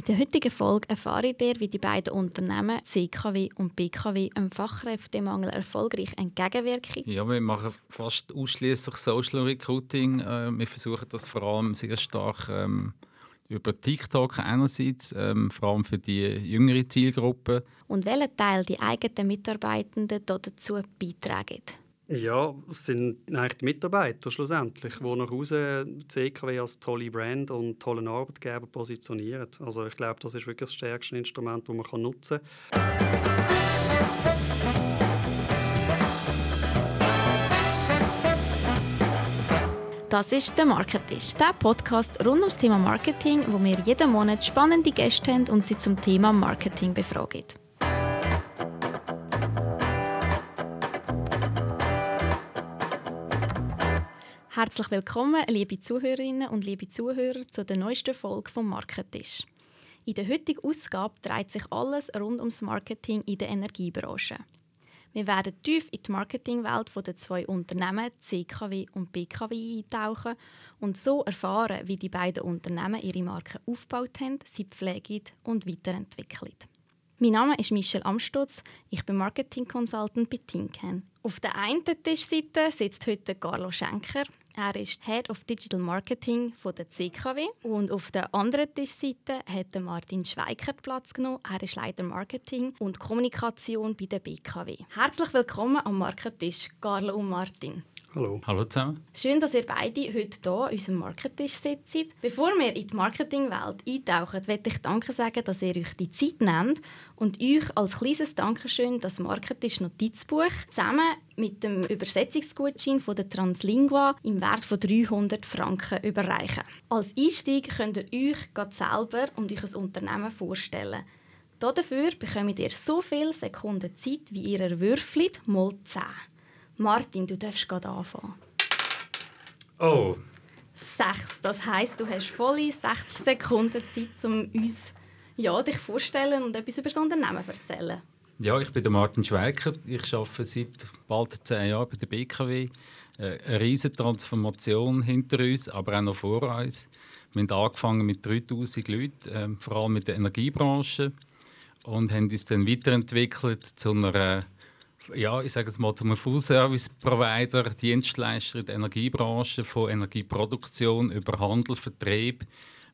In der heutigen Folge erfahre ich wie die beiden Unternehmen CKW und BKW einem Fachkräftemangel erfolgreich entgegenwirken. Ja, wir machen fast ausschließlich Social Recruiting. Äh, wir versuchen das vor allem sehr stark ähm, über TikTok einerseits, ähm, vor allem für die jüngere Zielgruppe. Und welchen Teil die eigenen Mitarbeitenden dazu beitragen? Ja, es sind eigentlich die Mitarbeiter schlussendlich, die nach Hause CKW als tolle Brand und tollen Arbeitgeber positionieren. Also ich glaube, das ist wirklich das stärkste Instrument, das man nutzen kann. Das ist der Marketisch, der Podcast rund ums Thema Marketing, wo wir jeden Monat spannende Gäste haben und sie zum Thema Marketing befragen. Herzlich willkommen, liebe Zuhörerinnen und liebe Zuhörer, zu der neuesten Folge vom Marketisch. In der heutigen Ausgabe dreht sich alles rund ums Marketing in der Energiebranche. Wir werden tief in die Marketingwelt der zwei Unternehmen CKW und BKW eintauchen und so erfahren, wie die beiden Unternehmen ihre Marken aufgebaut haben, sie pflegen und weiterentwickeln. Mein Name ist Michelle Amstutz, ich bin Marketing Consultant bei Tinken. Auf der einen Tischseite sitzt heute Carlo Schenker, er ist Head of Digital Marketing von der CKW und auf der anderen Tischseite hat Martin Schweikert Platz genommen. Er ist Leiter Marketing und Kommunikation bei der BKW. Herzlich willkommen am Marketisch, Carlo und Martin. Hallo. Hallo zusammen. Schön, dass ihr beide heute hier an unserem Marketisch sitzt. Bevor wir in die Marketingwelt eintauchen, möchte ich Danke sagen, dass ihr euch die Zeit nehmt und euch als kleines Dankeschön das Marketisch Notizbuch zusammen mit dem Übersetzungsgutschein von der Translingua im Wert von 300 Franken überreichen. Als Einstieg könnt ihr euch selber und euch ein Unternehmen vorstellen. Dafür bekommt ihr so viele Sekunden Zeit, wie ihr würfelt, mal 10. Martin, du darfst gerade anfangen. Oh. Sechs. Das heisst, du hast volle 60 Sekunden Zeit, um uns ja, dich vorstellen und etwas über das Unternehmen zu erzählen. Ja, ich bin der Martin Schweiker. Ich arbeite seit bald zehn Jahren bei der BKW. Äh, eine riesige Transformation hinter uns, aber auch noch vor uns. Wir haben angefangen mit 3000 Leuten, äh, vor allem mit der Energiebranche, und haben uns dann weiterentwickelt zu einer ja, ich sage es mal, zum Full-Service-Provider, Dienstleister in der Energiebranche, von Energieproduktion über Handel, Vertrieb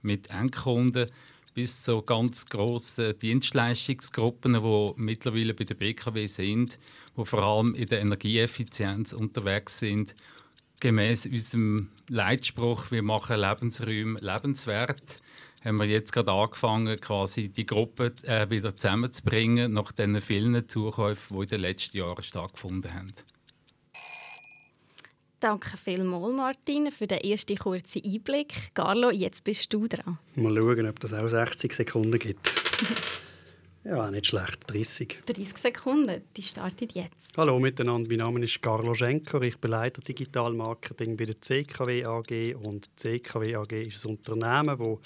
mit Endkunden bis zu ganz grossen Dienstleistungsgruppen, die mittlerweile bei der BKW sind, die vor allem in der Energieeffizienz unterwegs sind. Gemäß unserem Leitspruch, wir machen Lebensräume lebenswert haben wir jetzt gerade angefangen, quasi die Gruppe äh, wieder zusammenzubringen, nach den vielen Zukäufen, die in den letzten Jahren stattgefunden haben. Danke vielmals, Martin, für den ersten kurzen Einblick. Carlo, jetzt bist du dran. Mal schauen, ob das auch 60 Sekunden gibt. ja, nicht schlecht. 30. 30 Sekunden, die startet jetzt. Hallo miteinander, mein Name ist Carlo Schenker. Ich bin Leiter Digital Marketing bei der CKW AG. Und die CKW AG ist ein Unternehmen, das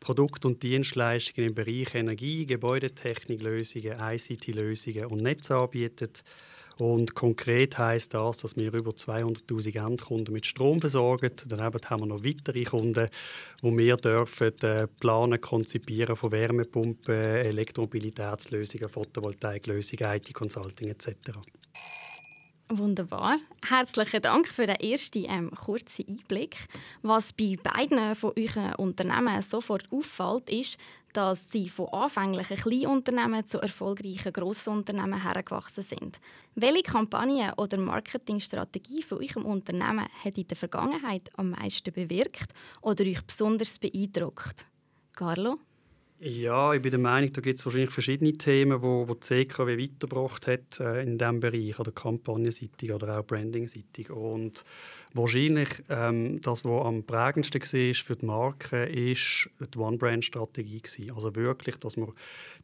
Produkt- und Dienstleistungen im Bereich Energie, Gebäudetechniklösungen, ICT-Lösungen und Netze anbietet. Und konkret heißt das, dass wir über 200.000 Endkunden mit Strom versorgen. Daneben haben wir noch weitere Kunden, wo wir dürfen äh, planen, konzipieren von Wärmepumpen, Elektromobilitätslösungen, Photovoltaiklösungen, IT-Consulting etc. Wunderbar. Herzlichen Dank für den ersten ähm, kurzen Einblick. Was bei beiden von euren Unternehmen sofort auffällt, ist, dass sie von anfänglichen Kleinunternehmen zu erfolgreichen Grossunternehmen hergewachsen sind. Welche Kampagne oder Marketingstrategie von eurem Unternehmen hat in der Vergangenheit am meisten bewirkt oder euch besonders beeindruckt? Carlo? Ja, ich bin der Meinung, da gibt es wahrscheinlich verschiedene Themen, wo, wo die CKW weitergebracht hat äh, in diesem Bereich, oder kampagnenseitig oder auch brandingseitig. Und wahrscheinlich ähm, das, was am prägendsten war für die Marke, ist die One-Brand-Strategie. Also wirklich, dass man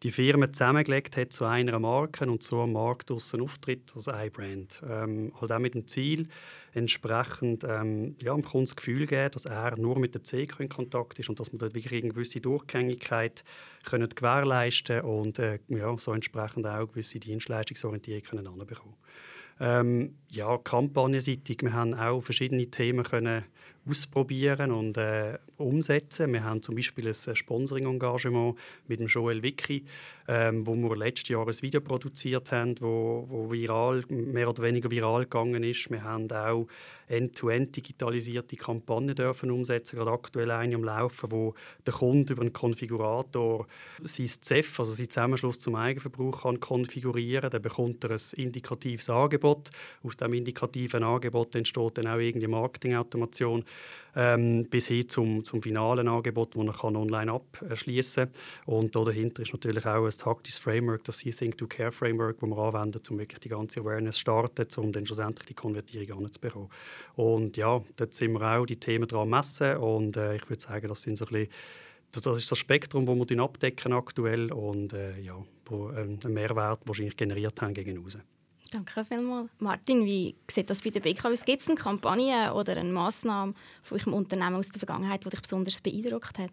die Firmen zusammengelegt hat zu einer Marke und so am Markt draussen auftritt als ein Brand. Ähm, halt auch mit dem Ziel, entsprechend ähm, ja, dem Kunden das Gefühl geben, dass er nur mit der CK in Kontakt ist und dass man dort wirklich eine gewisse Durchgängigkeit können gewährleisten und äh, ja, so entsprechend auch gewisse Dienstleistungsorientierung können anbekommen. Ähm, ja, kampagnenseitig, wir haben auch verschiedene Themen können ausprobieren und äh, umsetzen. Wir haben zum Beispiel ein Sponsoring-Engagement mit dem Joel Vicky, ähm, wo wir letztes Jahr ein Video produziert haben, wo, wo viral, mehr oder weniger viral gegangen ist. Wir haben auch end-to-end digitalisierte Kampagnen dürfen umsetzen, gerade aktuell eine am Laufen, wo der Kunde über einen Konfigurator sein CEF, also sein Zusammenschluss zum Eigenverbrauch, kann konfigurieren. Dann bekommt er ein indikatives Angebot. Aus diesem indikativen Angebot entsteht dann auch irgendeine Marketingautomation ähm, bis hin zum, zum finalen Angebot, das man online abschließen kann. Und dahinter ist natürlich auch ein taktisches Framework, das Think to Care Framework, das wir anwenden, um wirklich die ganze Awareness zu starten, um dann schlussendlich die Konvertierung anzubekommen. Und ja, dort sind wir auch die Themen dran messen und äh, ich würde sagen, das sind so ein bisschen das ist das Spektrum, das wir abdecken aktuell und äh, ja, wo ähm, einen Mehrwert wahrscheinlich generiert haben gegen außen. Danke vielmals. Martin, wie sieht das bei der BKW? Gibt es eine Kampagne oder eine Massnahme von eurem Unternehmen aus der Vergangenheit, die dich besonders beeindruckt hat?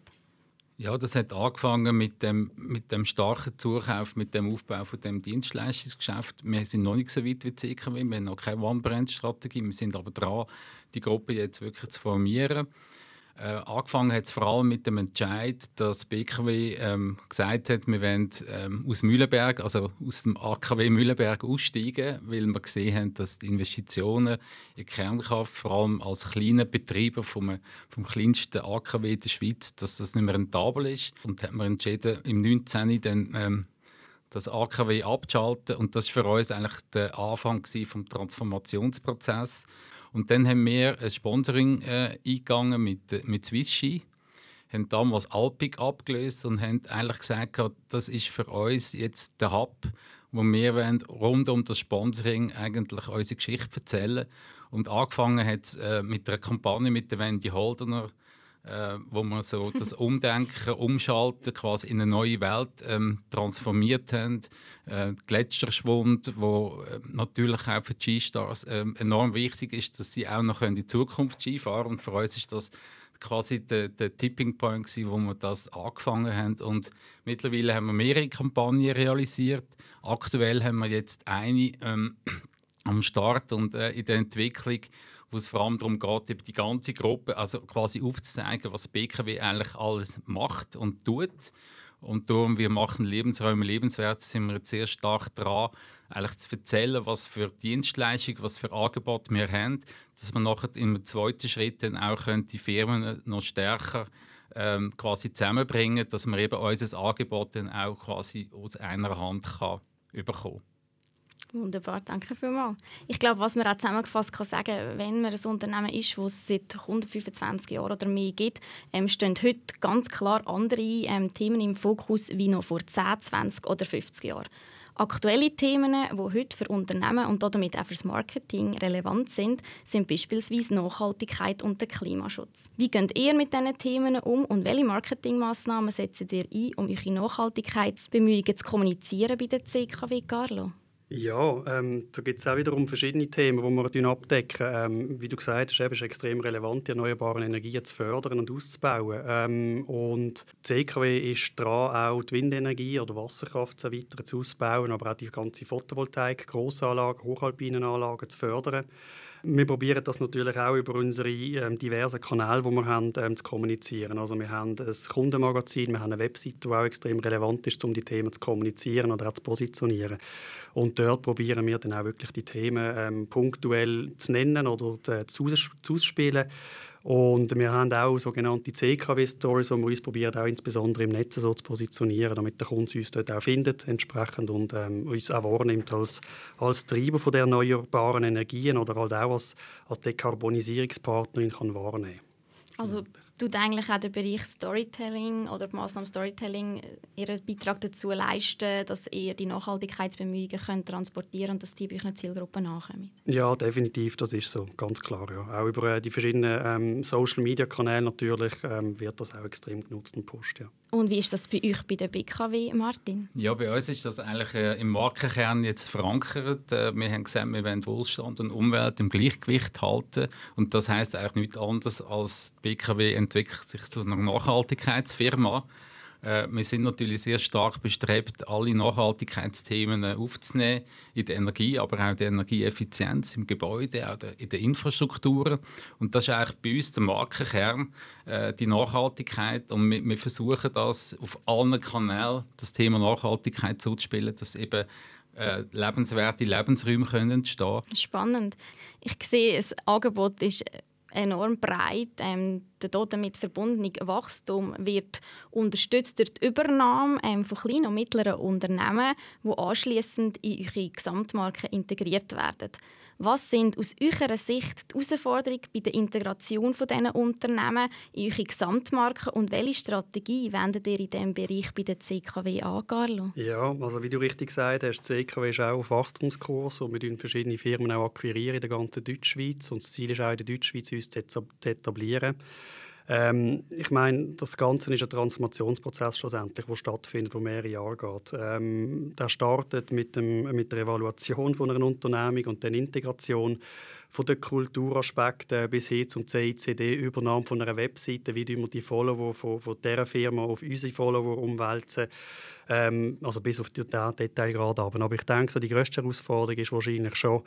Ja, das hat angefangen mit dem, mit dem starken Zukauf, mit dem Aufbau von dem Dienstleistungsgeschäft. Wir sind noch nicht so weit wie die CKW, wir haben noch keine One-Brand-Strategie, wir sind aber dran, die Gruppe jetzt wirklich zu formieren. Äh, angefangen hat es vor allem mit dem Entscheid, dass BKW ähm, gesagt hat, wir wollen ähm, aus Mühlenberg, also aus dem AKW Mühlenberg aussteigen, weil wir gesehen haben, dass die Investitionen in Kernkraft, vor allem als kleiner Betreiber vom, vom kleinsten AKW der Schweiz, dass das nicht mehr rentabel ist. Und hat man entschieden, im 19. dann ähm, das AKW abzuschalten. Und das war für uns eigentlich der Anfang des Transformationsprozesses. Und dann haben wir ein Sponsoring äh, eingegangen mit, mit Swisski, haben damals Alpic abgelöst und haben eigentlich gesagt, das ist für uns jetzt der Hub, wo wir wollen, rund um das Sponsoring eigentlich unsere Geschichte erzählen. Und angefangen hat es äh, mit einer Kampagne mit der Wendy Holdener, äh, wo wir so das Umdenken, Umschalten quasi in eine neue Welt ähm, transformiert haben. Äh, Gletscherschwund, wo äh, natürlich auch für die Skistars äh, enorm wichtig ist, dass sie auch noch in die Zukunft Skifahren Und für uns ist das quasi der, der Tipping Point gewesen, wo wir das angefangen haben. Und mittlerweile haben wir mehrere Kampagnen realisiert. Aktuell haben wir jetzt eine ähm, am Start und äh, in der Entwicklung wo es vor allem darum geht, die ganze Gruppe also quasi aufzuzeigen, was BKW eigentlich alles macht und tut. Und darum, wir machen Lebensräume lebenswert, sind wir sehr stark dran, eigentlich zu erzählen, was für Dienstleistungen, was für Angebote wir haben, dass man nachher im zweiten Schritt dann auch die Firmen noch stärker ähm, quasi zusammenbringen, dass man eben unser Angebot dann auch quasi aus einer Hand kann bekommen kann. Wunderbar, danke vielmals. Ich glaube, was man auch zusammengefasst kann sagen, wenn man ein Unternehmen ist, das es seit 125 Jahren oder mehr gibt, ähm, stehen heute ganz klar andere ähm, Themen im Fokus wie noch vor 10, 20 oder 50 Jahren. Aktuelle Themen, die heute für Unternehmen und damit auch für das Marketing relevant sind, sind beispielsweise Nachhaltigkeit und der Klimaschutz. Wie geht ihr mit diesen Themen um und welche Marketingmaßnahmen setzt ihr ein, um eure Nachhaltigkeitsbemühungen zu kommunizieren bei der CKW Carlo? Ja, ähm, da gibt es auch wiederum verschiedene Themen, die wir abdecken. Ähm, wie du gesagt hast, ist es extrem relevant, die erneuerbaren Energien zu fördern und auszubauen. Ähm, und die CKW ist dran, auch die Windenergie oder Wasserkraft so weiter zu ausbauen, aber auch die ganze Photovoltaik, Grossanlagen, Hochalpinenanlagen zu fördern. Wir probieren das natürlich auch über unsere ähm, diversen Kanäle, die wir haben, ähm, zu kommunizieren. Also wir haben ein Kundenmagazin, wir haben eine Webseite, die auch extrem relevant ist, um die Themen zu kommunizieren oder auch zu positionieren. Und dort probieren wir dann auch wirklich die Themen ähm, punktuell zu nennen oder zu, zu ausspielen und wir haben auch sogenannte CKW-Stories, wo wir uns probieren, auch insbesondere im Netz so zu positionieren, damit der Kunde uns dort auch findet entsprechend und ähm, uns auch wahrnimmt als, als Treiber von der erneuerbaren Energien oder halt auch als, als Dekarbonisierungspartnerin kann wahrnehmen. Also tut eigentlich auch der Bereich Storytelling oder die Massnahmen Storytelling äh, ihren Beitrag dazu leisten, dass ihr die Nachhaltigkeitsbemühungen könnt transportieren und dass die bei euren Zielgruppen nachkommen? Ja, definitiv, das ist so, ganz klar. Ja. Auch über äh, die verschiedenen ähm, Social-Media-Kanäle natürlich ähm, wird das auch extrem genutzt und pusht. Ja. Und wie ist das bei euch bei der BKW, Martin? Ja, bei uns ist das eigentlich äh, im Markenkern jetzt verankert. Äh, wir haben gesagt, wir wollen Wohlstand und Umwelt im Gleichgewicht halten. Und das heißt eigentlich nichts anderes als die BKW entwickelt sich zu einer Nachhaltigkeitsfirma. Äh, wir sind natürlich sehr stark bestrebt, alle Nachhaltigkeitsthemen aufzunehmen in der Energie, aber auch die Energieeffizienz im Gebäude, auch in der Infrastruktur. Und das ist eigentlich bei uns der Markenkern, äh, die Nachhaltigkeit. Und wir, wir versuchen das auf allen Kanälen, das Thema Nachhaltigkeit so zu spielen, dass eben äh, lebenswerte Lebensräume können entstehen. Spannend. Ich sehe, das Angebot ist enorm breit. Ähm, der damit verbundene Wachstum wird unterstützt durch die Übernahme ähm, von kleinen und mittleren Unternehmen, die anschließend in eure Gesamtmarke integriert werden. Was sind aus eurer Sicht die Herausforderungen bei der Integration von diesen Unternehmen in eure Gesamtmarke und welche Strategie wendet ihr in diesem Bereich bei der CKW an, Carlo? Ja, also wie du richtig gesagt hast, die CKW ist auch auf Wachstumskurs und wir akquirieren verschiedene Firmen auch akquirieren in der ganzen Deutschschweiz und das Ziel ist auch in der Deutschschweiz uns zu etablieren. Ähm, ich meine, das Ganze ist ein Transformationsprozess schlussendlich, der stattfindet, der mehrere Jahre geht. Ähm, der startet mit, dem, mit der Evaluation von einer Unternehmung und der Integration von den Kulturaspekten bis hin zum CICD, Übernahme von einer Webseite, wie wir die Follower von, von dieser Firma auf unsere Follower umwälzen. Ähm, also bis auf den Detailgrad. Aber ich denke, so die grösste Herausforderung ist wahrscheinlich schon,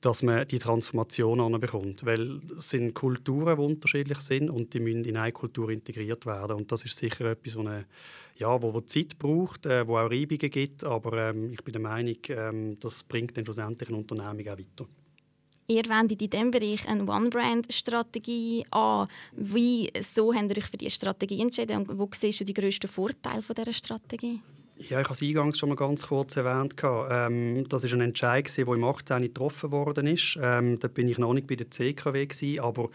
dass man die Transformation anbekommt. Weil es sind Kulturen, die unterschiedlich sind und die müssen in eine Kultur integriert werden. Und das ist sicher etwas, eine, ja, wo, wo Zeit braucht, äh, wo auch Reibungen gibt. Aber ähm, ich bin der Meinung, ähm, das bringt dann schlussendlich eine Unternehmung auch weiter. Ihr wendet in diesem Bereich eine One-Brand-Strategie an. Wieso habt ihr euch für diese Strategie entschieden und wo siehst du die grössten Vorteile dieser Strategie? Ja, ich habe es eingangs schon mal ganz kurz erwähnt. Ähm, das war ein Entscheid, der im 18. getroffen worden ist. Ähm, da bin ich noch nicht bei der CKW, gewesen, aber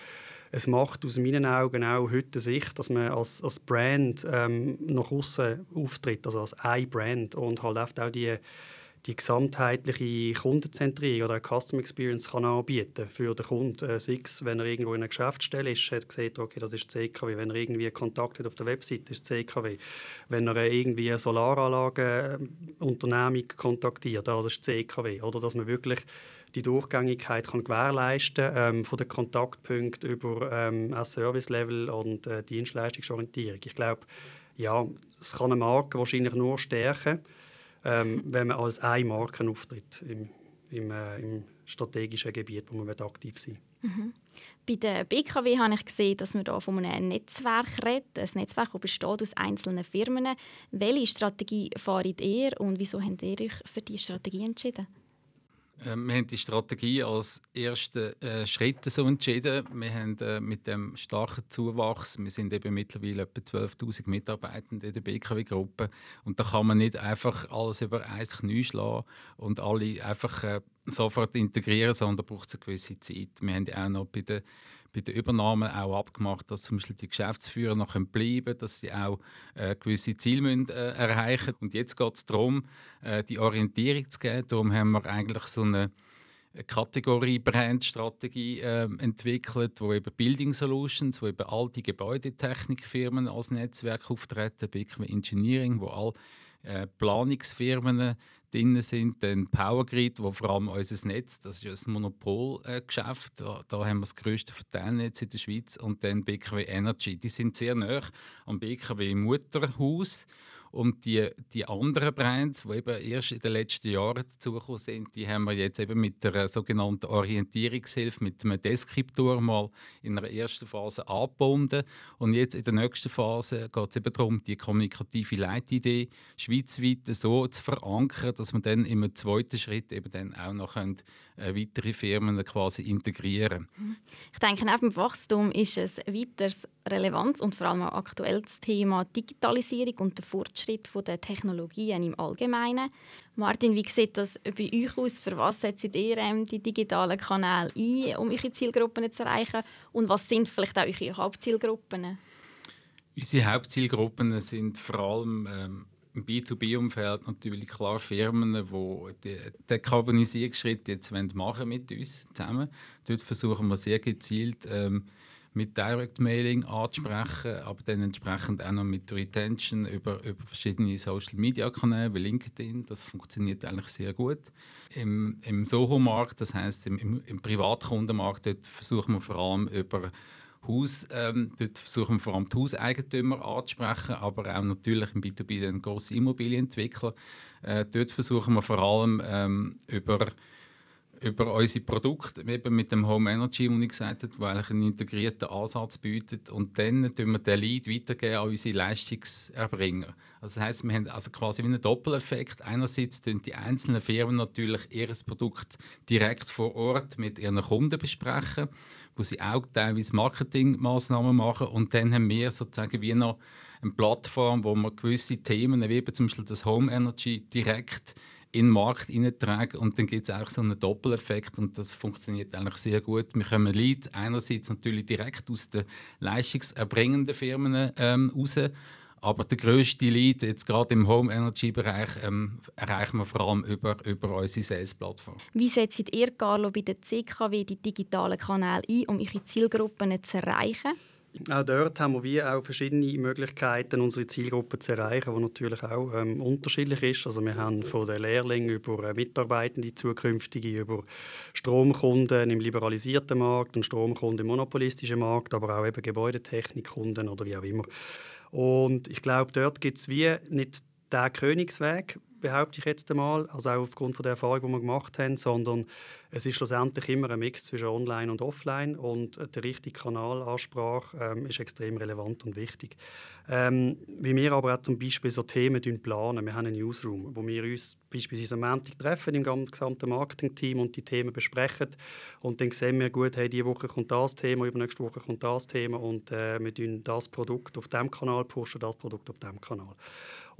es macht aus meinen Augen auch heute Sicht, dass man als, als Brand ähm, nach außen auftritt, also als ein Brand und halt auch die die gesamtheitliche Kundenzentrierung oder Customer Experience kann anbieten für den Kunden. Äh, sei es, wenn er irgendwo in einer Geschäftsstelle ist, hat gesehen, okay, das ist CKW. Wenn er irgendwie Kontakt hat auf der Webseite, ist CKW. Wenn er irgendwie eine Solaranlagenunternehmung kontaktiert, das ist CKW. Oder dass man wirklich die Durchgängigkeit kann gewährleisten ähm, von den Kontaktpunkten über ähm, Service-Level und äh, Dienstleistungsorientierung. Ich glaube, ja, es kann eine Marke wahrscheinlich nur stärken ähm, wenn man als eine Marke auftritt im, im, äh, im strategischen Gebiet, wo man aktiv sein mhm. Bei der BKW habe ich gesehen, dass man hier von einem Netzwerk redet. Ein Netzwerk, das besteht aus einzelnen Firmen. Welche Strategie fahrt ihr und wieso habt ihr euch für diese Strategie entschieden? Äh, wir haben die Strategie als ersten äh, Schritt so entschieden. Wir haben äh, mit dem starken Zuwachs, wir sind eben mittlerweile etwa 12'000 Mitarbeitende in der BKW-Gruppe und da kann man nicht einfach alles über ein Knie schlagen und alle einfach äh, sofort integrieren, sondern braucht es eine gewisse Zeit. Wir haben ja auch noch bei der bei der Übernahme auch abgemacht, dass zum Beispiel die Geschäftsführer noch bleiben können, dass sie auch äh, gewisse Ziele müssen, äh, erreichen Und jetzt geht es darum, äh, die Orientierung zu geben. Darum haben wir eigentlich so eine Kategorie-Brand-Strategie äh, entwickelt, wo eben Building Solutions, wo eben alte Gebäudetechnikfirmen als Netzwerk auftreten, BKW Engineering, wo all äh, Planungsfirmen drin sind. Dann Powergrid, wo vor allem unser Netz, das ist ein Monopolgeschäft, da, da, haben wir das grösste Verteilnetz in der Schweiz. Und dann BKW Energy, die sind sehr nah am BKW Mutterhaus. Und die, die anderen Brands, die eben erst in den letzten Jahren dazugekommen sind, die haben wir jetzt eben mit der sogenannten Orientierungshilfe, mit einem Deskriptor mal in der ersten Phase angebunden. Und jetzt in der nächsten Phase geht es eben darum, die kommunikative Leitidee schweizweit so zu verankern, dass man dann im zweiten Schritt eben dann auch noch können, weitere Firmen quasi integrieren Ich denke, neben dem Wachstum ist es weiteres relevantes und vor allem auch aktuelles Thema Digitalisierung und der Fortschritt der Technologien im Allgemeinen. Martin, wie sieht das bei euch aus? Für was setzt ihr ähm, die digitalen Kanäle ein, um eure Zielgruppen zu erreichen? Und was sind vielleicht auch eure Hauptzielgruppen? Unsere Hauptzielgruppen sind vor allem ähm, im B2B-Umfeld natürlich klar Firmen, die den Dekarbonisierungsschritt jetzt machen mit uns zusammen. Dort versuchen wir sehr gezielt ähm, mit Direct Mailing anzusprechen, aber dann entsprechend auch noch mit Retention über, über verschiedene Social Media Kanäle wie LinkedIn. Das funktioniert eigentlich sehr gut. Im, im Soho-Markt, das heißt im, im, im Privatkundenmarkt, dort versuchen wir vor allem über Haus, ähm, dort versuchen wir vor allem die Hauseigentümer anzusprechen, aber auch natürlich im B2B den grossen Immobilienentwickler. Äh, dort versuchen wir vor allem ähm, über über unsere Produkte, eben mit dem Home Energy, wie ich gesagt habe, eigentlich einen integrierten Ansatz bietet. Und dann tun wir den Lead weitergeben an unsere Leistungserbringer. Also das heisst, wir haben also quasi einen Doppeleffekt. Einerseits tun die einzelnen Firmen natürlich ihr Produkt direkt vor Ort mit ihren Kunden besprechen, wo sie auch teilweise Marketingmaßnahmen machen. Und dann haben wir sozusagen wie noch eine Plattform, wo wir gewisse Themen, wie zum Beispiel das Home Energy, direkt in den Markt hineintragen und dann gibt es auch so einen Doppeleffekt und das funktioniert eigentlich sehr gut. Wir können Leads einerseits natürlich direkt aus den leistungserbringenden Firmen ähm, raus, aber der grösste Lead, jetzt gerade im Home Energy Bereich, ähm, erreichen wir vor allem über, über unsere Sales-Plattform. Wie setzt ihr, Carlo, bei der CKW die digitalen Kanäle ein, um eure Zielgruppen zu erreichen? Auch dort haben wir auch verschiedene Möglichkeiten, unsere Zielgruppe zu erreichen, die natürlich auch ähm, unterschiedlich ist. Also wir haben von den Lehrlingen über äh, Mitarbeitende zukünftige, über Stromkunden im liberalisierten Markt und Stromkunden im monopolistischen Markt, aber auch eben Gebäudetechnikkunden oder wie auch immer. Und ich glaube, dort gibt es wie nicht den Königsweg, behaupte ich jetzt einmal, also auch aufgrund von der Erfahrung, die wir gemacht haben, sondern es ist schlussendlich immer ein Mix zwischen Online und Offline und der richtige Kanalansprache ähm, ist extrem relevant und wichtig. Ähm, wie wir aber auch zum Beispiel so Themen planen, wir haben einen Newsroom, wo wir uns beispielsweise am Montag treffen im gesamten Marketing-Team und die Themen besprechen und dann sehen wir gut, hey, diese Woche kommt das Thema, übernächste Woche kommt das Thema und äh, wir pushen das Produkt auf dem Kanal pushen, das Produkt auf dem Kanal.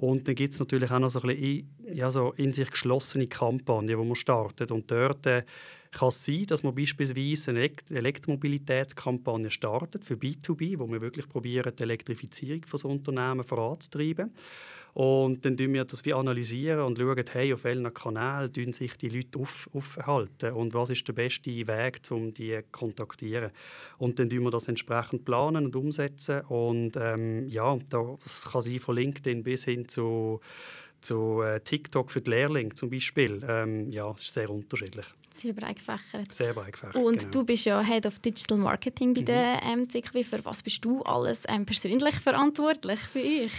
Und dann gibt es natürlich auch noch so ein bisschen ja, so in sich geschlossene Kampagnen, die man startet. Und dort äh, kann es sein, dass man beispielsweise eine Elektromobilitätskampagne startet für B2B, wo wir wirklich probieren, die Elektrifizierung von so Unternehmen voranzutreiben. Und dann analysieren wir das wie analysieren und schauen, hey, auf welchen Kanälen sich die Leute auf, aufhalten und was ist der beste Weg, um die zu kontaktieren. Und dann wir das entsprechend planen und umsetzen. Und ähm, ja, das kann sein von LinkedIn bis hin zu, zu äh, TikTok für die Lehrlinge zum Beispiel. Ähm, ja, das ist sehr unterschiedlich. Sehr breit gefächert. Sehr breit gefächert, Und genau. du bist ja Head of Digital Marketing bei mhm. der MCKW. Für was bist du alles ähm, persönlich verantwortlich bei euch?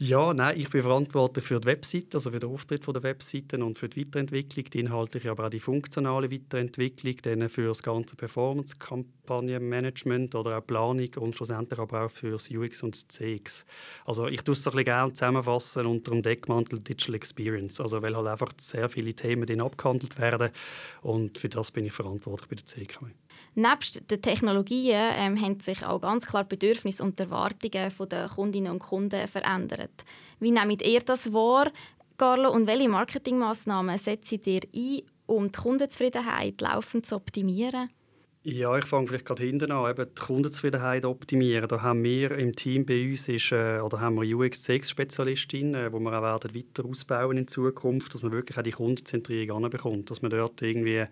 Ja, nein, ich bin verantwortlich für die Webseite, also für den Auftritt der Webseiten und für die Weiterentwicklung, die inhaltliche, aber auch die funktionale Weiterentwicklung, dann für das ganze Performance-Kampagnenmanagement oder auch Planung und schlussendlich aber auch für das UX und das CX. Also ich tue es so ein bisschen gerne zusammenfassen unter dem Deckmantel Digital Experience, also weil halt einfach sehr viele Themen drin abgehandelt werden und für das bin ich verantwortlich bei der CKW. Nebst den Technologien ähm, haben sich auch ganz klar Bedürfnisse und Erwartungen der Kundinnen und Kunden verändert. Wie nehmt ihr das wahr, Carlo, und welche Marketingmaßnahmen setzt ihr ein, um die Kundenzufriedenheit laufend zu optimieren? Ja, ich fange vielleicht gerade hinten an, eben die Kundenzufriedenheit optimieren. Da haben wir im Team bei uns ist, äh, oder haben wir UX-CX-Spezialistin, äh, wo wir auch werden weiter ausbauen in Zukunft, dass man wirklich auch die Kundenzentrierung anbekommt, dass man dort irgendwie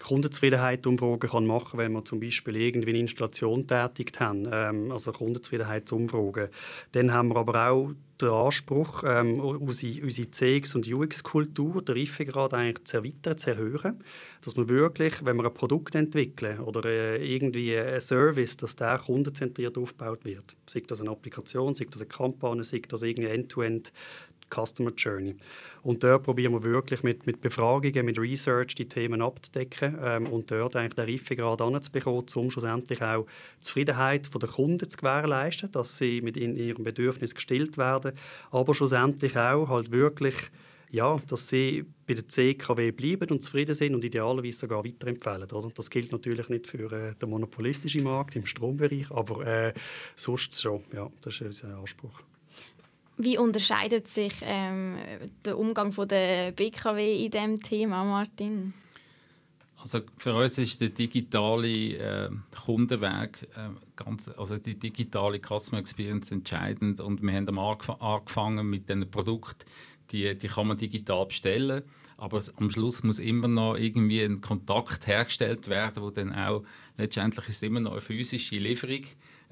Kundenzufriedenheit umfragen kann machen, wenn wir zum Beispiel irgendwie eine Installation tätigt haben, ähm, also Kundenzufriedenheitsumfragen. Dann haben wir aber auch den Anspruch, ähm, unsere, unsere CX- und UX-Kultur, den Reifegrad eigentlich zu erweitern, zu erhöhen. Dass wir wirklich, wenn wir ein Produkt entwickeln oder äh, irgendwie ein Service, dass der kundenzentriert aufgebaut wird. Sei das eine Applikation, sei das eine Kampagne, sei das irgendwie End-to-End Customer Journey. Und dort probieren wir wirklich mit, mit Befragungen, mit Research die Themen abzudecken ähm, und dort eigentlich den Reifegrad anzubekommen, um schlussendlich auch die Zufriedenheit der Kunden zu gewährleisten, dass sie mit in ihrem Bedürfnis gestillt werden, aber schlussendlich auch halt wirklich ja, dass sie bei der CKW bleiben und zufrieden sind und idealerweise sogar weiterempfehlen. Oder? Das gilt natürlich nicht für äh, den monopolistischen Markt im Strombereich, aber äh, sonst schon. Ja, das ist unser Anspruch. Wie unterscheidet sich ähm, der Umgang von der BKW in diesem Thema, Martin? Also für uns ist der digitale äh, Kundenweg, äh, ganz, also die digitale Customer Experience entscheidend. Und wir haben am angefangen mit diesen Produkten, die, die kann man digital bestellen, aber am Schluss muss immer noch irgendwie ein Kontakt hergestellt werden, wo dann auch letztendlich ist immer noch eine physische Lieferung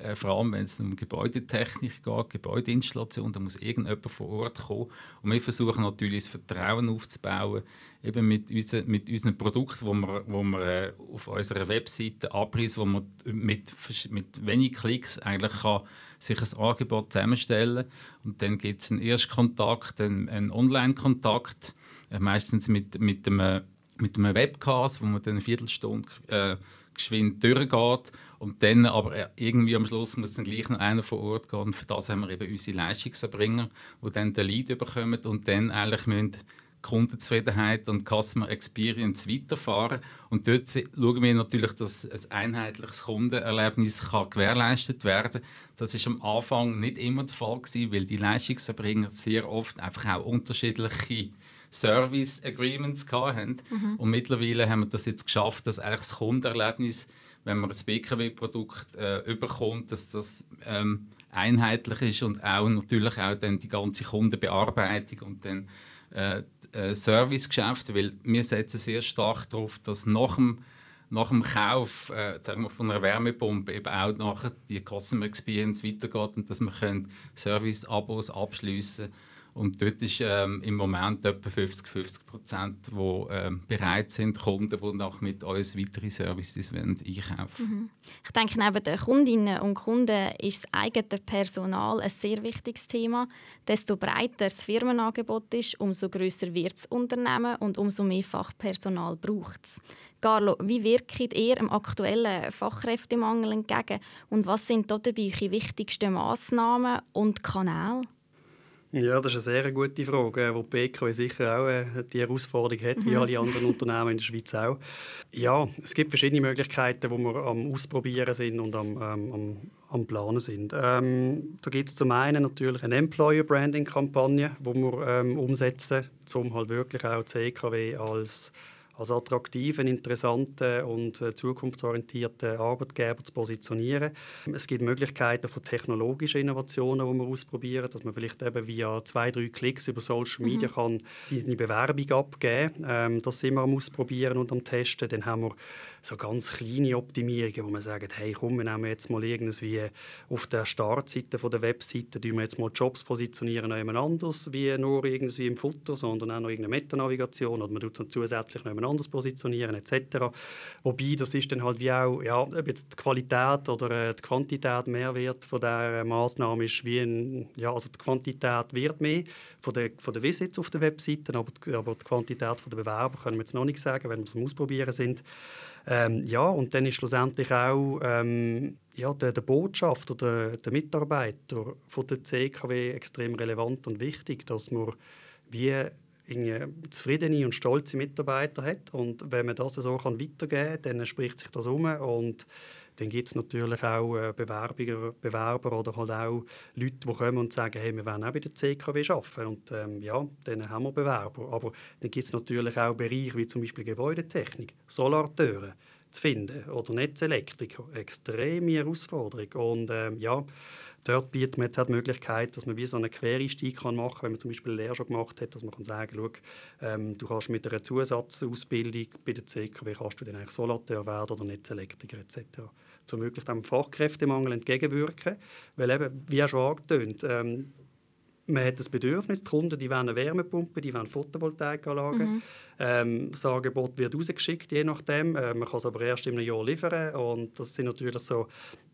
Äh, vor allem, wenn es um Gebäudetechnik geht, Gebäudeinstallation, da muss irgendjemand vor Ort kommen. Und wir versuchen natürlich das Vertrauen aufzubauen, eben mit, unser, mit unseren Produkten, wo wir, wo wir äh, auf unserer Webseite abreißen, wo man mit, mit wenig Klicks eigentlich kann sich ein Angebot zusammenstellen und dann gibt es einen Erstkontakt, einen, einen Online-Kontakt, äh, meistens mit, mit, einem, mit einem Webcast, wo man dann eine Viertelstunde äh, geschwind durchgeht und dann aber irgendwie am Schluss muss dann gleich noch einer vor Ort gehen und für das haben wir eben unsere Leistungserbringer, die dann den Lead bekommen und dann eigentlich müssen Kundenzufriedenheit und Customer Experience weiterfahren. Und dort schauen wir natürlich, dass ein einheitliches Kundenerlebnis kann gewährleistet werden Das ist am Anfang nicht immer der Fall gewesen, weil die Leistungserbringer sehr oft einfach auch unterschiedliche Service Agreements hatten. Mhm. Und mittlerweile haben wir das jetzt geschafft, dass eigentlich das Kundenerlebnis, wenn man ein BKW-Produkt äh, überkommt, dass das ähm, einheitlich ist und auch natürlich auch dann die ganze Kundenbearbeitung und dann äh, äh, Servicegeschäft, weil wir setzen sehr stark darauf, dass nach dem, nach dem Kauf äh, sagen wir, von einer Wärmepumpe eben auch nachher die Customer Experience weitergeht und dass wir Service-Abos abschließen können und dort ist ähm, im Moment etwa 50, 50 Prozent, die ähm, bereit sind, Kunden, die nach mit uns weitere Services einkaufen mhm. Ich denke, neben den Kundinnen und Kunden ist das eigene Personal ein sehr wichtiges Thema. Desto breiter das Firmenangebot ist, umso grösser wird das Unternehmen und umso mehr Fachpersonal braucht es. Carlo, wie wirkt ihr dem aktuellen Fachkräftemangel entgegen und was sind dabei eure wichtigsten Massnahmen und Kanäle? Ja, das ist eine sehr gute Frage, wo die BKW sicher auch äh, die Herausforderung hat, wie mhm. alle anderen Unternehmen in der Schweiz auch. Ja, es gibt verschiedene Möglichkeiten, wo wir am Ausprobieren sind und am, ähm, am, am Planen sind. Ähm, da gibt es zum einen natürlich eine Employer-Branding-Kampagne, die wir ähm, umsetzen, um halt wirklich auch BKW als als attraktiven, interessanten und äh, zukunftsorientierten Arbeitgeber zu positionieren. Es gibt Möglichkeiten von technologischen Innovationen, die wir ausprobieren, dass man vielleicht eben via zwei, drei Klicks über Social Media mhm. kann seine Bewerbung abgeben kann. Ähm, das sind wir am Ausprobieren und am Testen. Dann haben wir so ganz kleine Optimierungen, wo man sagt, hey, komm, wir nehmen jetzt mal irgendwie auf der Startseite von der Webseite, wir jetzt mal Jobs positionieren noch jemand anders, wie nur irgendwie im Futter, sondern auch noch irgendeine Metanavigation oder man tut es zusätzlich noch jemand anders positionieren etc. Wobei, das ist dann halt wie auch, ja, ob jetzt die Qualität oder äh, die Quantität Mehrwert von dieser Maßnahme ist, wie ein, ja, also die Quantität wird mehr von der, von der Visits auf der Webseite, aber die, aber die Quantität der Bewerber können wir jetzt noch nicht sagen, wenn wir es Ausprobieren sind. Ähm, ja, und dann ist schlussendlich auch ähm, ja, der, der Botschafter, der, der Mitarbeiter von der CKW extrem relevant und wichtig, dass man wie zufriedene und stolze Mitarbeiter hat. Und wenn man das so kann weitergeben kann, dann spricht sich das um und dann gibt es natürlich auch äh, Bewerber, Bewerber oder halt auch Leute, die kommen und sagen, hey, wir wollen auch bei der CKW arbeiten. Und ähm, ja, dann haben wir Bewerber. Aber dann gibt es natürlich auch Bereiche wie zum Beispiel Gebäudetechnik, Solarteure zu finden oder Netzelektriker. Extreme Herausforderung. Und ähm, ja, dort bietet man jetzt auch die Möglichkeit, dass man wie so einen Quereinstieg machen kann, wenn man zum Beispiel eine Lehre schon gemacht hat, dass man kann sagen schau, ähm, du kannst mit einer Zusatzausbildung bei der CKW kannst du dann eigentlich Solateur werden oder Netzelektriker etc um wirklich dem Fachkräftemangel entgegenwirken. Weil eben, wie auch schon angetönt, ähm, man hat das Bedürfnis, die Kunden die wollen eine Wärmepumpe, die wollen Photovoltaikanlagen. Mhm. Ähm, das Angebot wird rausgeschickt, je nachdem. Äh, man kann es aber erst in einem Jahr liefern. Und das sind natürlich so,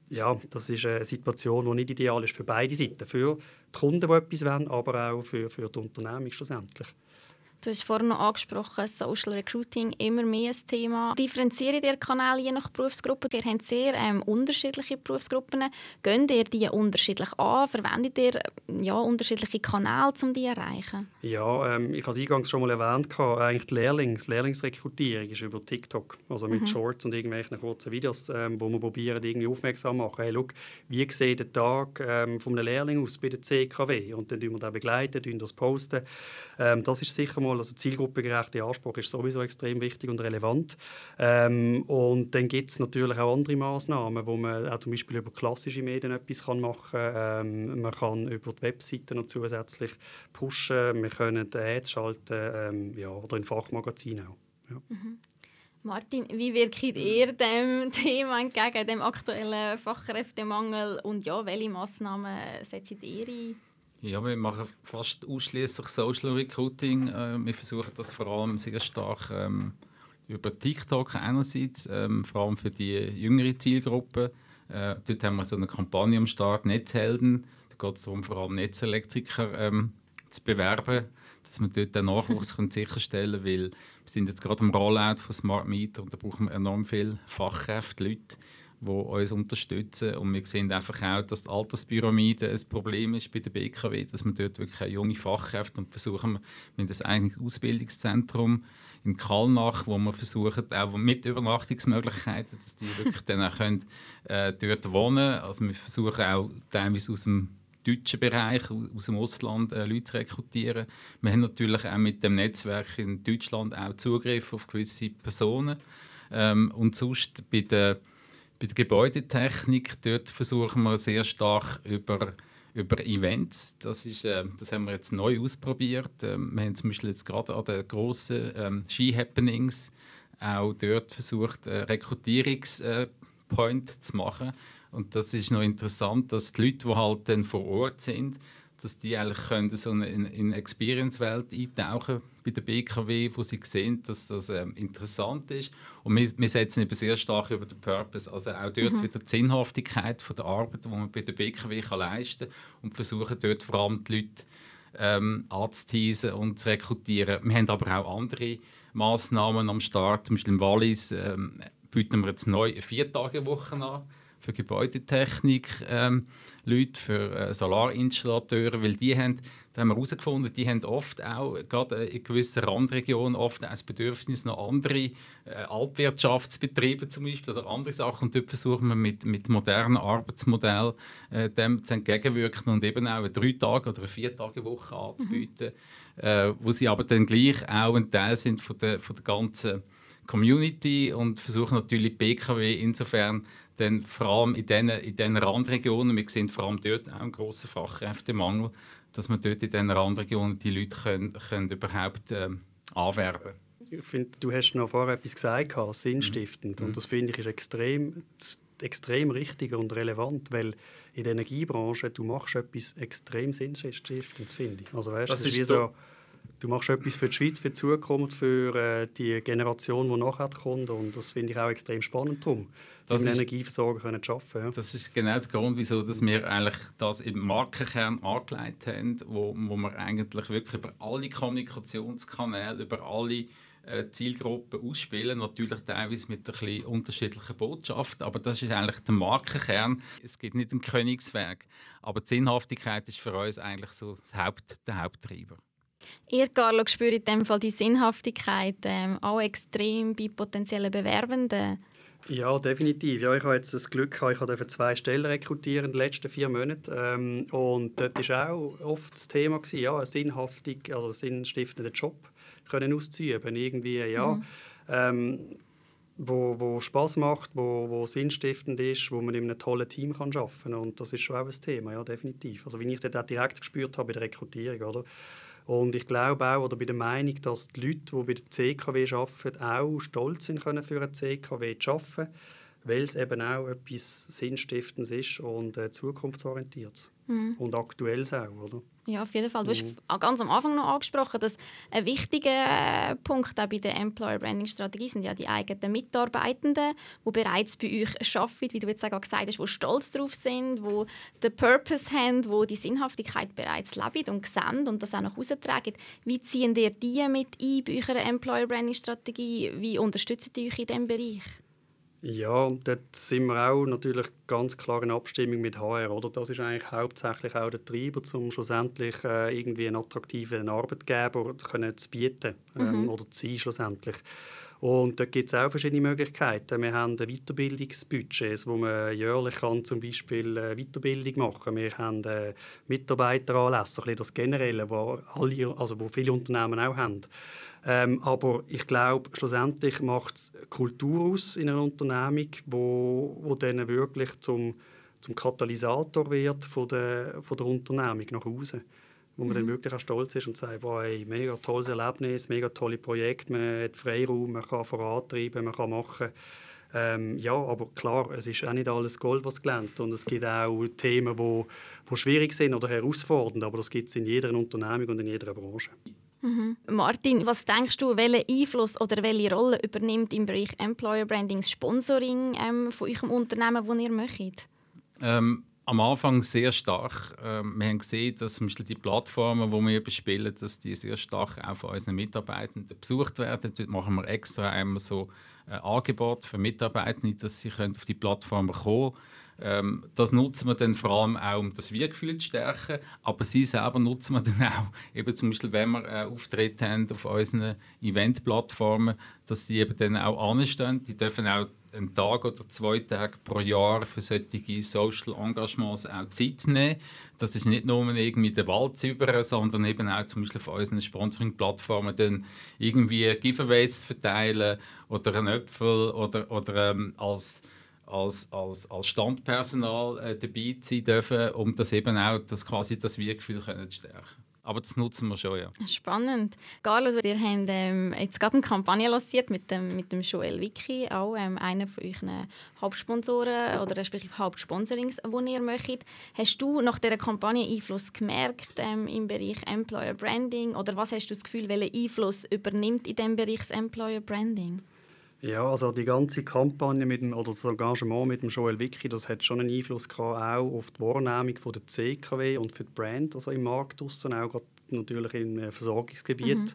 ja, das ist eine Situation, die nicht ideal ist für beide Seiten. Für die Kunden, die etwas wollen, aber auch für, für die Unternehmen schlussendlich. Du hast vorhin noch angesprochen, Social Recruiting immer mehr ein Thema. Differenziert ihr Kanäle je nach Berufsgruppe? Ihr habt sehr ähm, unterschiedliche Berufsgruppen. Geht ihr die unterschiedlich an? Verwendet ihr ja, unterschiedliche Kanäle, um die zu erreichen? Ja, ähm, ich habe es eingangs schon mal erwähnt, eigentlich die Lehrlings, Lehrlingsrekrutierung ist über TikTok, also mit mhm. Shorts und irgendwelchen kurzen Videos, ähm, wo wir probieren, irgendwie aufmerksam zu machen. Hey, look, wie sieht der Tag ähm, von einem Lehrling aus bei der CKW? Und dann begleiten wir den begleiten, das posten. Ähm, das ist sicher mal, also zielgruppengerechte Anspruch ist sowieso extrem wichtig und relevant. Ähm, und dann gibt es natürlich auch andere Maßnahmen, wo man auch zum Beispiel über klassische Medien etwas kann machen kann. Ähm, man kann über die Webseite noch zusätzlich pushen, wir können Ads schalten ähm, ja, oder in Fachmagazinen auch. Ja. Mhm. Martin, wie wirkt ihr dem Thema entgegen, dem aktuellen Fachkräftemangel und ja, welche Massnahmen setzt ihr ein? Ja, wir machen fast ausschließlich Social Recruiting. Äh, wir versuchen das vor allem sehr stark ähm, über TikTok einerseits, ähm, vor allem für die jüngere Zielgruppe. Äh, dort haben wir so eine Kampagne am Start, Netzhelden. Da geht es darum, vor allem Netzelektriker ähm, zu bewerben, dass wir dort den Nachwuchs sicherstellen weil wir sind jetzt gerade am Rollout von Smart Meter und da brauchen wir enorm viele Fachkräfte, Leute, die uns unterstützen. Und wir sehen einfach auch, dass die Alterspyramide ein Problem ist bei der BKW, dass man dort wirklich junge Fachkräfte und versuchen, wir haben das eigentliche Ausbildungszentrum in Kallnach, wo wir versuchen, auch mit Übernachtungsmöglichkeiten, dass die wirklich dann auch können, äh, dort wohnen. Also wir versuchen auch teilweise aus dem deutschen Bereich, aus dem Ausland äh, Leute zu rekrutieren. Wir haben natürlich auch mit dem Netzwerk in Deutschland auch Zugriff auf gewisse Personen. Ähm, und sonst bei der, bei der Gebäudetechnik, dort versuchen wir sehr stark über über Events. Das, ist, äh, das haben wir jetzt neu ausprobiert. Ähm, wir haben zum Beispiel jetzt gerade an den grossen ähm, Ski-Happenings auch dort versucht, einen Rekrutierungspoint äh, zu machen. Und das ist noch interessant, dass die Leute, die halt dann vor Ort sind, dass die eigentlich können so in, in eine Experience-Welt eintauchen bei der BKW, wo sie sehen, dass das ähm, interessant ist. Und wir, wir setzen eben sehr stark über den Purpose, also auch dort mhm. wieder die Sinnhaftigkeit von der Arbeit, die man bei der BKW kann leisten kann und versuchen dort vor allem die Leute ähm, anzuteasen und zu rekrutieren. Wir haben aber auch andere Massnahmen am Start, zum Beispiel im Wallis ähm, bieten wir jetzt neu eine Vier-Tage-Woche an für Gebäudetechnik, ähm, Leute, für äh, Solarinstallateure, weil die haben, da haben wir herausgefunden, die haben oft auch, gerade in gewissen Randregionen, oft auch das Bedürfnis noch andere äh, Altwirtschaftsbetriebe zum Beispiel oder andere Sachen und dort versuchen wir mit, mit modernen Arbeitsmodellen äh, dem zu entgegenwirken und eben auch eine drei Tage oder eine vier Tage Woche anzubieten, mhm. äh, wo sie aber dann gleich auch ein Teil sind von der, von der ganzen Community und versuchen natürlich BKW insofern dann vor allem in diesen, in diesen Randregionen, wir sehen vor allem dort auch einen grossen Fachkräftemangel, dass man dort in diesen Randregionen die Leute können, können überhaupt äh, anwerben Ich finde, du hast noch vorher etwas gesagt, sinnstiftend. Mhm. Und das finde ich ist extrem, extrem richtig und relevant, weil in der Energiebranche, du machst etwas extrem Sinnstiftendes, finde ich. Also weißt, das, das ist wie so du machst etwas für die Schweiz, für die Zukunft, für äh, die Generation, die nachher kommt. Und das finde ich auch extrem spannend, darum, das ist, Energieversorger können arbeiten. Ja. Das ist genau der Grund, wieso dass wir eigentlich das im Markenkern angelegt haben, wo, wo wir eigentlich wirklich über alle Kommunikationskanäle, über alle äh, Zielgruppen ausspielen. Natürlich teilweise mit ein bisschen unterschiedlichen Botschaften, aber das ist eigentlich der Markenkern. Es gibt nicht einen Königsweg, aber die Sinnhaftigkeit ist für uns eigentlich so das Haupt, der Haupttreiber. Ihr, Carlo, spürt in dem Fall die Sinnhaftigkeit ähm, auch extrem bei potenziellen Bewerbenden? Ja, definitiv. Ja, ich habe jetzt das Glück, ich durfte zwei Stellen rekrutieren in den letzten vier Monaten. Ähm, und dort war auch oft das Thema, gewesen, ja, einen sinnhaftig, also einen sinnstiftenden Job können auszuüben. Irgendwie, ja, mhm. ähm, wo, wo Spaß macht, wo, wo sinnstiftend ist, wo man in einem tollen Team kann arbeiten kann. Und das ist schon auch ein Thema, ja, definitiv. Also wie ich das auch direkt gespürt habe bei der Rekrutierung, oder? Und ich glaube auch, oder bin der Meinung, dass die Leute, die bei der CKW arbeiten, auch stolz sind können, für eine CKW zu arbeiten, weil es eben auch etwas Sinnstiftendes ist und äh, zukunftsorientiert. Mhm. Und aktuell auch, oder? Ja, auf jeden Fall. Du mhm. hast ganz am Anfang noch angesprochen, dass ein wichtiger äh, Punkt auch bei der Employer Branding Strategie sind ja die eigenen Mitarbeitenden, die bereits bei euch arbeiten, wie du jetzt auch gesagt hast, die stolz darauf sind, die den Purpose haben, die die Sinnhaftigkeit bereits leben und sehen und das auch nach Hause tragen. Wie ziehen ihr die mit ein bei eurer Employer Branding Strategie? Wie unterstützt ihr euch in diesem Bereich? Ja, dort sind wir auch natürlich ganz klar in Abstimmung mit HR. Oder? Das ist eigentlich hauptsächlich auch der Treiber, um schlussendlich äh, irgendwie einen attraktiven Arbeitgeber können zu bieten ähm, mhm. oder zu sein schlussendlich. Und dort gibt es auch verschiedene Möglichkeiten. Wir haben Weiterbildungsbudgets, wo man jährlich kann zum Beispiel äh, Weiterbildung machen kann. Wir haben äh, Mitarbeiteranlässe, das Generelle, wo, alle, also wo viele Unternehmen auch haben. Ähm, aber ich glaube, schlussendlich macht es Kultur aus in einer Unternehmung, wo, wo dann wirklich zum, zum Katalysator wird von der, von der Unternehmung nach außen. wo man mhm. dann wirklich auch stolz ist und sagt, wow, ey, mega tolles Erlebnis, mega tolle Projekte, man hat Freiraum, man kann vorantreiben, man kann machen. Ähm, ja, aber klar, es ist auch nicht alles Gold, was glänzt und es gibt auch Themen, wo, wo schwierig sind oder herausfordernd, aber das gibt es in jeder Unternehmung und in jeder Branche. Mhm. Martin, was denkst du, welchen Einfluss oder welche Rolle übernimmt im Bereich Employer Branding das Sponsoring ähm, von eurem Unternehmen, das ihr möchtet? Ähm, am Anfang sehr stark. Ähm, wir haben gesehen, dass zum die Plattformen, die wir bespielen, dass die sehr stark auch von unseren Mitarbeitenden besucht werden. Dort machen wir extra einmal so ein Angebot für Mitarbeitende, dass sie auf die Plattformen kommen können. Ähm, das nutzen wir dann vor allem auch, um das Wir-Gefühl zu stärken. Aber sie selber nutzen wir dann auch, eben zum Beispiel, wenn wir äh, Auftritte haben auf unseren Event-Plattformen, dass sie eben dann auch anstehen. Die dürfen auch einen Tag oder zwei Tage pro Jahr für solche Social Engagements auch Zeit nehmen. Das ist nicht nur irgendwie den Wald über, sondern eben auch zum Beispiel auf unseren Sponsoring-Plattformen dann irgendwie Giveaways verteilen oder einen Äpfel oder, oder ähm, als als, als, als Standpersonal äh, dabei sein dürfen, um das eben auch das, quasi das Wir-Gefühl zu stärken. Aber das nutzen wir schon, ja. Spannend. Carlos, wir haben ähm, jetzt gerade eine Kampagne lanciert mit dem, mit dem Joel Wicki, auch ähm, einer von euren Hauptsponsoren oder respektive Hauptsponsorings, die ihr möchtet. Hast du nach dieser Kampagne Einfluss gemerkt ähm, im Bereich Employer Branding oder was hast du das Gefühl, welchen Einfluss übernimmt in diesem Bereich das Employer Branding? Ja, also die ganze Kampagne mit dem, oder das Engagement mit dem Joel Wicki, das hat schon einen Einfluss gehabt, auch auf die Wahrnehmung von der CKW und für die Brand, also im Markt draussen, auch natürlich im äh, Versorgungsgebiet mhm.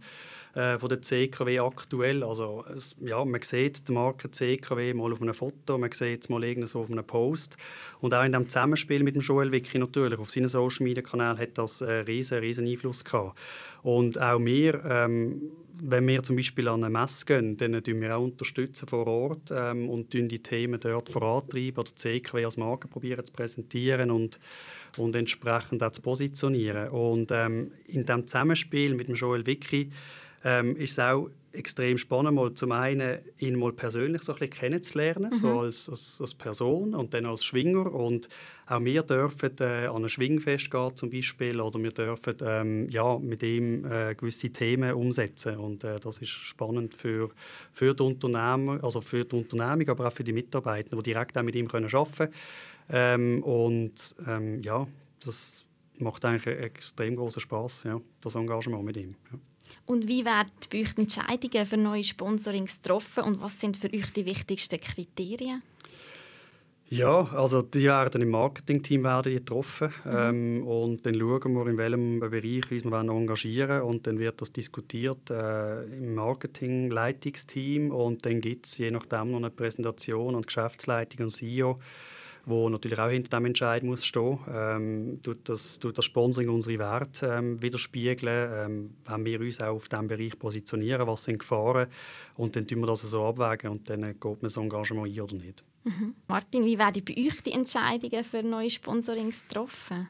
Äh, von der CKW aktuell. Also ja, man sieht die Marke CKW mal auf einem Foto, man sieht es mal irgendwo auf einem Post und auch in dem Zusammenspiel mit dem Joel Wicki natürlich auf seinen Social Media Kanal hat das einen riesen, riesen Einfluss gehabt. Und auch wir ähm, wenn wir zum Beispiel an eine Messe gehen, dann unterstützen wir auch unterstützen vor Ort ähm, und die Themen dort vorantreiben oder die CKW als Marke probieren zu präsentieren und, und entsprechend auch zu positionieren. Und ähm, in diesem Zusammenspiel mit dem Joel Wicki ähm, ist es auch extrem spannend, mal zum einen ihn mal persönlich so ein bisschen kennenzulernen, mhm. so als, als, als, Person und dann als Schwinger. Und auch wir dürfen äh, an ein Schwingfest gehen zum Beispiel oder wir dürfen ähm, ja, mit ihm äh, gewisse Themen umsetzen. Und äh, das ist spannend für, für die Unternehmer, also für die Unternehmung, aber auch für die Mitarbeiter, die direkt auch mit ihm können arbeiten können. Ähm, und ähm, ja, das macht eigentlich extrem großen Spaß, ja, das Engagement mit ihm. Ja. Und wie werden bei euch Entscheidungen für neue Sponsorings getroffen und was sind für euch die wichtigsten Kriterien? Ja, also die werden im Marketingteam werden getroffen mhm. ähm, und dann schauen wir, in welchem Bereich uns wir engagieren und dann wird das diskutiert äh, im Marketingleitungsteam und dann gibt es je nachdem noch eine Präsentation und Geschäftsleitung und CEO wo natürlich auch hinter dem Entscheid muss stehen. Ähm, tut, das, tut das Sponsoring unsere Werte ähm, widerspiegeln? Ähm, wenn wir uns auch auf diesem Bereich positionieren, was sind Gefahren? Und dann tun wir das so abwägen und dann geht man das Engagement ein oder nicht. Mhm. Martin, wie werden bei euch die Entscheidungen für neue Sponsorings getroffen?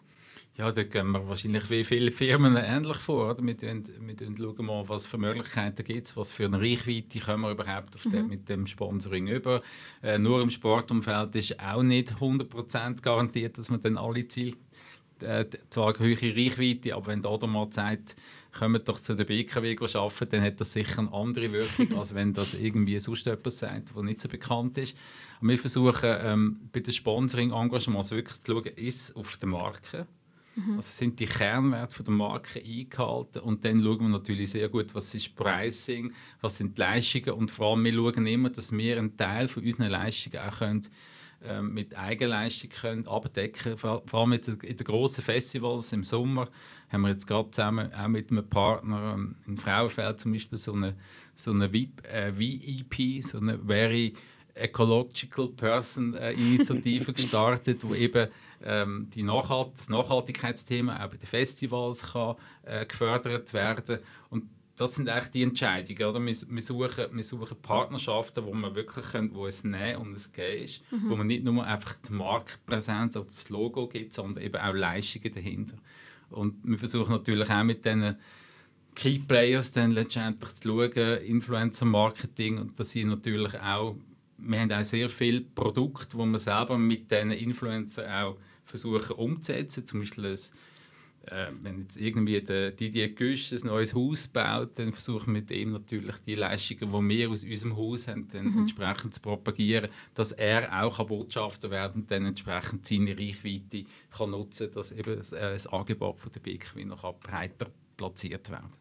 Ja, da gehen wir wahrscheinlich wie viele Firmen ähnlich vor. Oder? Wir, wir, wir schauen mal, was für Möglichkeiten gibt es, was für eine Reichweite können wir überhaupt mhm. mit dem Sponsoring über. Äh, nur im Sportumfeld ist auch nicht 100% garantiert, dass man dann alle Ziele, äh, zwar eine höhere Reichweite, aber wenn da mal sagt, kommt doch zu der BKW arbeiten, dann hat das sicher eine andere Wirkung, als wenn das irgendwie sonst etwas sagt, was nicht so bekannt ist. Und wir versuchen ähm, bei den Sponsoring-Engagements wirklich zu schauen, ist es auf der Marke Mhm. Also sind die Kernwerte der Marke eingehalten und dann schauen wir natürlich sehr gut, was ist Pricing, was sind die Leistungen und vor allem wir schauen immer, dass wir einen Teil von unseren Leistungen auch können, äh, mit Eigenleistung können abdecken vor, vor allem in den grossen Festivals im Sommer haben wir jetzt gerade zusammen auch mit einem Partner ähm, in Frauenfeld zum Beispiel so eine, so eine VIP, äh, VEP, so eine Very Ecological Person äh, Initiative gestartet, wo eben ähm, die Nachhalt das Nachhaltigkeitsthema auch bei den Festivals kann, äh, gefördert werden und das sind eigentlich die Entscheidungen. Oder? Wir, wir, suchen, wir suchen Partnerschaften, wo man wirklich können, wo es Nehmen und es Gehen ist, mhm. wo man nicht nur einfach die Marktpräsenz oder das Logo gibt, sondern eben auch Leistungen dahinter. Und wir versuchen natürlich auch mit diesen Key Players dann letztendlich zu schauen, Influencer Marketing und dass sie natürlich auch, wir haben auch sehr viele Produkte, wo man selber mit diesen Influencern auch versuchen umzusetzen. Zum Beispiel ein äh, wenn jetzt irgendwie der Didier Güsch ein neues Haus baut, dann versuchen wir mit ihm natürlich die Leistungen, die wir aus unserem Haus haben, dann mhm. entsprechend zu propagieren, dass er auch Botschafter werden und dann entsprechend seine Reichweite kann nutzen kann, dass eben das, äh, das Angebot von der BKW noch breiter platziert werden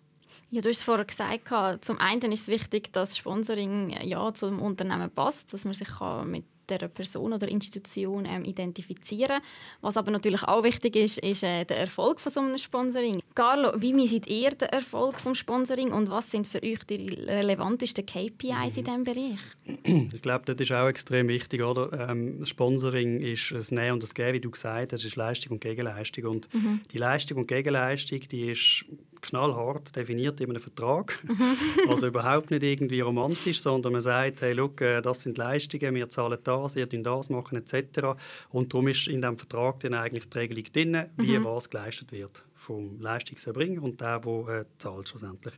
ja, du hast es vorher gesagt, zum einen ist es wichtig, dass Sponsoring ja, zum Unternehmen passt, dass man sich mit der Person oder Institution ähm, identifizieren. Was aber natürlich auch wichtig ist, ist äh, der Erfolg von so einem Sponsoring. Carlo, wie misst ihr den Erfolg vom Sponsoring und was sind für euch die relevantesten KPIs in diesem Bereich? Ich glaube, das ist auch extrem wichtig. Oder? Ähm, Sponsoring ist ein Nehmen und das Geben, wie du gesagt hast, ist Leistung und Gegenleistung. Und mhm. die Leistung und Gegenleistung, die ist knallhart definiert in einem Vertrag. Mhm. also überhaupt nicht irgendwie romantisch, sondern man sagt, hey, look, äh, das sind Leistungen, wir zahlen das, ihr dürft das machen, etc. Und darum ist in diesem Vertrag dann eigentlich die Regelung drin, wie mhm. was geleistet wird vom Leistungserbringer und der, der äh, zahlt schlussendlich.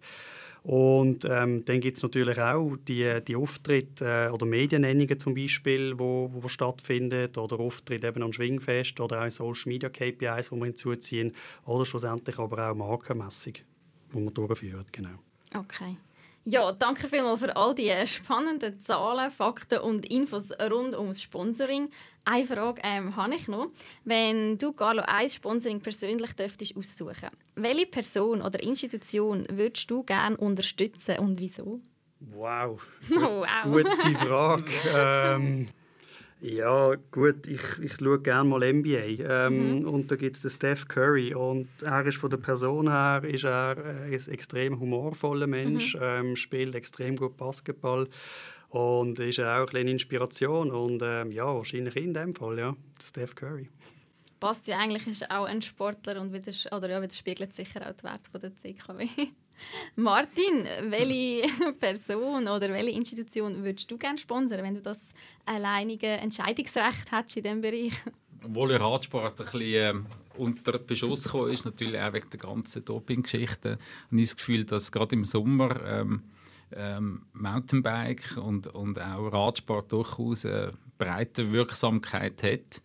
Und ähm, dann gibt es natürlich auch die, die Auftritte äh, oder Mediennennungen zum Beispiel, wo, wo stattfinden oder Auftritte eben am Schwingfest oder auch Social Media KPIs, die wir hinzuziehen oder schlussendlich aber auch Markenmessung, die wir durchführen. Genau. Okay. Ja, danke vielmals für all die spannenden Zahlen, Fakten und Infos rund ums Sponsoring. Eine Frage ähm, habe ich noch. Wenn du, Carlo, ein Sponsoring persönlich dürftest aussuchen, welche Person oder Institution würdest du gerne unterstützen und wieso? Wow, wow. gute Frage. ähm, ja, gut, ich, ich schaue gerne mal NBA. Ähm, mhm. Und da gibt es den Steph Curry. Und er ist von der Person her ist er ein extrem humorvoller Mensch, mhm. ähm, spielt extrem gut Basketball und ist auch eine Inspiration. Und ähm, ja, wahrscheinlich in dem Fall, ja, Steph Curry. Ja eigentlich, ist auch ein Sportler und widers oder ja, widerspiegelt sicher auch die Werte der CKW. Martin, welche Person oder welche Institution würdest du gerne sponsern, wenn du das alleinige Entscheidungsrecht hättest in diesem Bereich? Obwohl der Radsport ein bisschen ähm, unter Beschuss gekommen ist, natürlich auch wegen der ganzen Doping-Geschichte, habe ich das Gefühl, dass gerade im Sommer ähm, ähm, Mountainbike und, und auch Radsport durchaus eine breite Wirksamkeit hat.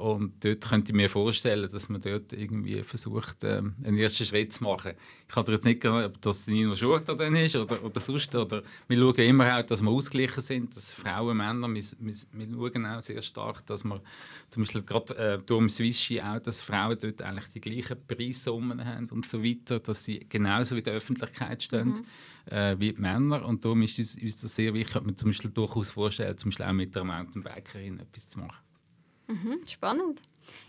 Und dort könnte ich mir vorstellen, dass man dort irgendwie versucht, ähm, einen ersten Schritt zu machen. Ich kann dir jetzt nicht sagen, ob das Nino Schurter dann ist oder, oder sonst. Oder wir schauen immer auch, dass wir ausgeglichen sind, dass Frauen, Männer, wir, wir, wir schauen auch sehr stark, dass wir zum Beispiel gerade äh, durch Swiss Ski auch, dass Frauen dort eigentlich die gleichen Preissummen haben und so weiter, dass sie genauso in der Öffentlichkeit stehen mhm. äh, wie die Männer. Und darum ist uns, uns das sehr wichtig, dass man zum Beispiel durchaus vorstellen, zum Beispiel auch mit einer Mountainbikerin etwas zu machen. Mhm, spannend.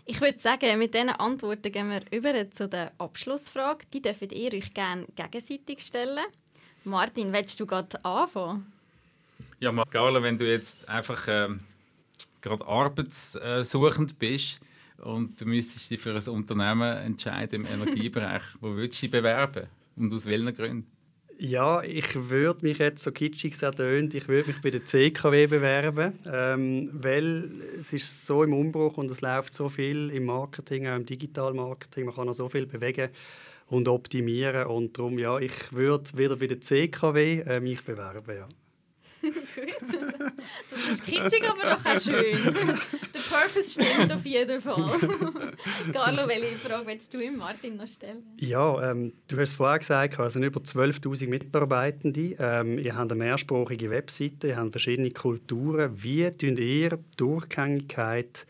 Ich würde sagen, mit diesen Antworten gehen wir über zu der Abschlussfrage. Die dürft ihr euch gerne gegenseitig stellen. Martin, willst du gerade anfangen? Ja, Margala, wenn du jetzt einfach ähm, gerade arbeitssuchend bist und du müsstest dich für ein Unternehmen entscheiden im Energiebereich, wo würdest du dich bewerben und aus welchen Gründen? Ja, ich würde mich jetzt so kitschig ertönt, ich würde mich bei der CKW bewerben, ähm, weil es ist so im Umbruch und es läuft so viel im Marketing, auch im Digitalmarketing, man kann noch so viel bewegen und optimieren und darum, ja, ich würde wieder bei der CKW äh, mich bewerben, ja. Das ist kitschig, aber doch auch schön. Der Purpose stimmt auf jeden Fall. Carlo, welche Frage willst du ihm Martin noch stellen? Ja, ähm, du hast es vorher gesagt, es sind über 12'000 Mitarbeitende. Ähm, ihr habt eine mehrsprachige Webseite, ihr habt verschiedene Kulturen. Wie tun ihr Durchgängigkeit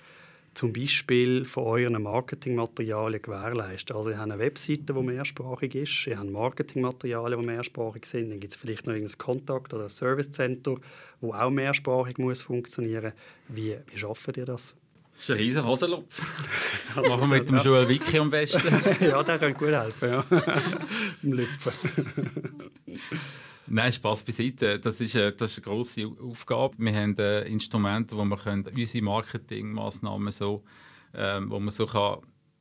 zum Beispiel von euren Marketingmaterialien gewährleisten. Also ihr habt eine Webseite, die mehrsprachig ist, ihr habt Marketingmaterialien, die mehrsprachig sind, dann gibt es vielleicht noch ein Kontakt- oder ein Servicecenter, wo auch mehrsprachig muss funktionieren muss. Wie, wie schafft ihr das? Das ist ein riesen Hosenlupf. Machen wir mit dem Joel Wiki am besten. ja, der kann gut helfen. Ja. Im Lüpfen. Nein, Spaß beiseite. Das ist, eine, das ist eine grosse Aufgabe. Wir haben äh, Instrumente, wo wir unsere Marketingmaßnahmen so, ähm, wo man so kann,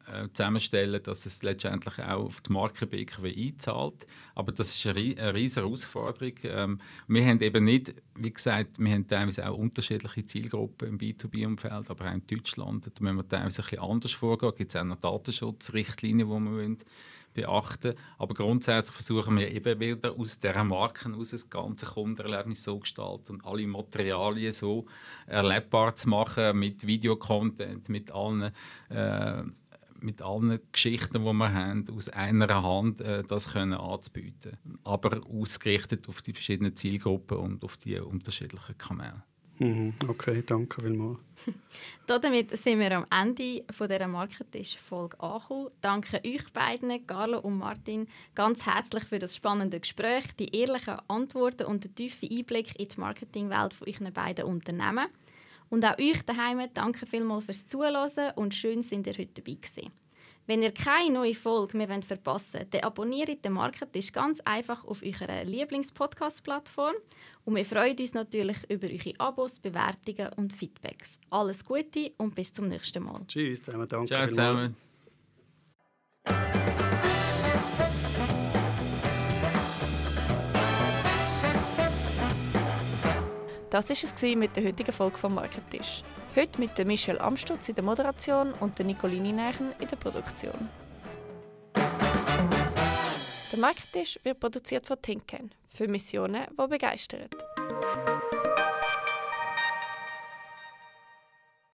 äh, zusammenstellen, dass es letztendlich auch auf die Marke BKW einzahlt. Aber das ist eine, eine riesige Herausforderung. Ähm, wir haben eben nicht, wie gesagt, wir haben teilweise auch unterschiedliche Zielgruppen im B2B-Umfeld, aber auch in Deutschland. Da müssen wir teilweise ein bisschen anders vorgehen. Da gibt es auch noch Datenschutzrichtlinien, die wir wollen beachten. Aber grundsätzlich versuchen wir eben wieder aus dieser Marken aus das ganze Kundenerlebnis so gestalten und alle Materialien so erlebbar zu machen mit Videocontent, mit allen äh, mit allen Geschichten, die wir haben, aus einer Hand äh, das können anzubieten. Aber ausgerichtet auf die verschiedenen Zielgruppen und auf die unterschiedlichen Kanäle. Mhm. Okay, danke vielmals. Damit sind wir am Ende dieser Marketisch-Folge angekommen. Danke euch beiden, Carlo und Martin, ganz herzlich für das spannende Gespräch, die ehrlichen Antworten und den tiefen Einblick in die Marketingwelt von euren beiden Unternehmen. Und auch euch daheim danke vielmals fürs Zuhören und schön, sind ihr heute dabei gewesen. Wenn ihr keine neue Folge mehr verpassen wollt, dann abonniert den Marketisch ganz einfach auf eurer Lieblingspodcast-Plattform. Und wir freuen uns natürlich über eure Abos, Bewertungen und Feedbacks. Alles Gute und bis zum nächsten Mal. Tschüss zusammen, danke Ciao zusammen. Das war es mit der heutigen Folge vom Marketisch. Heute mit Michelle Amstutz in der Moderation und der Nicolini Neichen in der Produktion. Der Marketisch wird produziert von Tinken für Missionen, die begeistern.